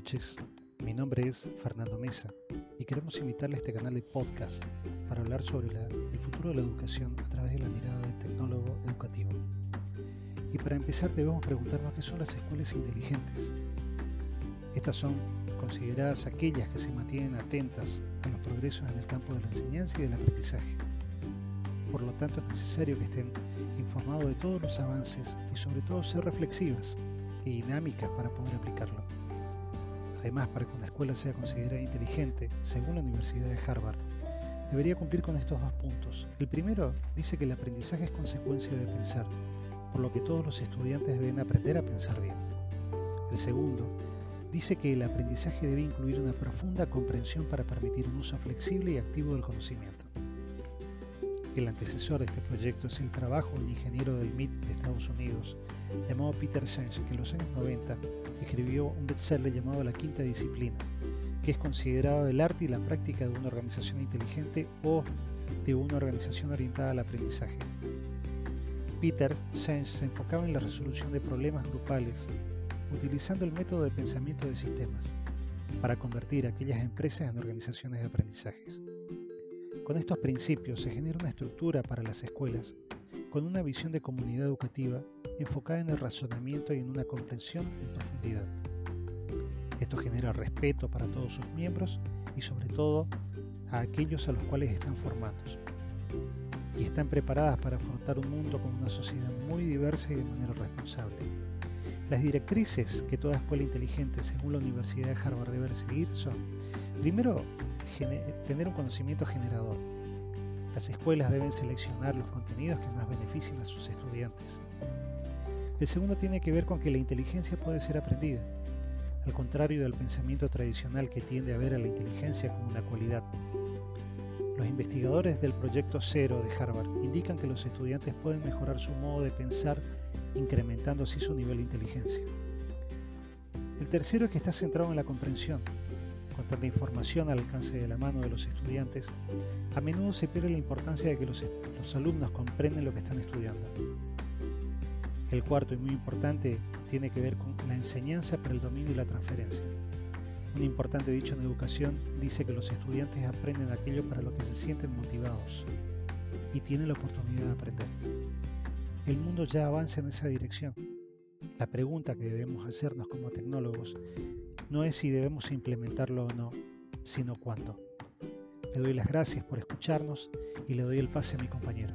noches, mi nombre es Fernando Mesa y queremos invitarle a este canal de podcast para hablar sobre el futuro de la educación a través de la mirada del tecnólogo educativo. Y para empezar debemos preguntarnos qué son las escuelas inteligentes. Estas son consideradas aquellas que se mantienen atentas a los progresos en el campo de la enseñanza y del aprendizaje. Por lo tanto es necesario que estén informados de todos los avances y sobre todo ser reflexivas y dinámicas para poder aplicarlo. Además, para que una escuela sea considerada inteligente, según la Universidad de Harvard, debería cumplir con estos dos puntos. El primero dice que el aprendizaje es consecuencia de pensar, por lo que todos los estudiantes deben aprender a pensar bien. El segundo dice que el aprendizaje debe incluir una profunda comprensión para permitir un uso flexible y activo del conocimiento. El antecesor de este proyecto es el trabajo de un ingeniero del MIT de Estados Unidos llamado Peter Senge, que en los años 90 escribió un bestseller llamado La Quinta Disciplina, que es considerado el arte y la práctica de una organización inteligente o de una organización orientada al aprendizaje. Peter Senge se enfocaba en la resolución de problemas grupales utilizando el método de pensamiento de sistemas para convertir aquellas empresas en organizaciones de aprendizajes. Con estos principios se genera una estructura para las escuelas con una visión de comunidad educativa enfocada en el razonamiento y en una comprensión en profundidad. Esto genera respeto para todos sus miembros y sobre todo a aquellos a los cuales están formados y están preparadas para afrontar un mundo con una sociedad muy diversa y de manera responsable. Las directrices que toda escuela inteligente, según la Universidad de Harvard, debe seguir son, primero, tener un conocimiento generador. Las escuelas deben seleccionar los contenidos que más beneficien a sus estudiantes. El segundo tiene que ver con que la inteligencia puede ser aprendida, al contrario del pensamiento tradicional que tiende a ver a la inteligencia como una cualidad. Los investigadores del proyecto Cero de Harvard indican que los estudiantes pueden mejorar su modo de pensar incrementando así su nivel de inteligencia. El tercero es que está centrado en la comprensión, con tanta información al alcance de la mano de los estudiantes, a menudo se pierde la importancia de que los, los alumnos comprenden lo que están estudiando. El cuarto y muy importante tiene que ver con la enseñanza para el dominio y la transferencia. Un importante dicho en educación dice que los estudiantes aprenden aquello para lo que se sienten motivados y tienen la oportunidad de aprender. El mundo ya avanza en esa dirección. La pregunta que debemos hacernos como tecnólogos no es si debemos implementarlo o no, sino cuándo. Le doy las gracias por escucharnos y le doy el pase a mi compañero.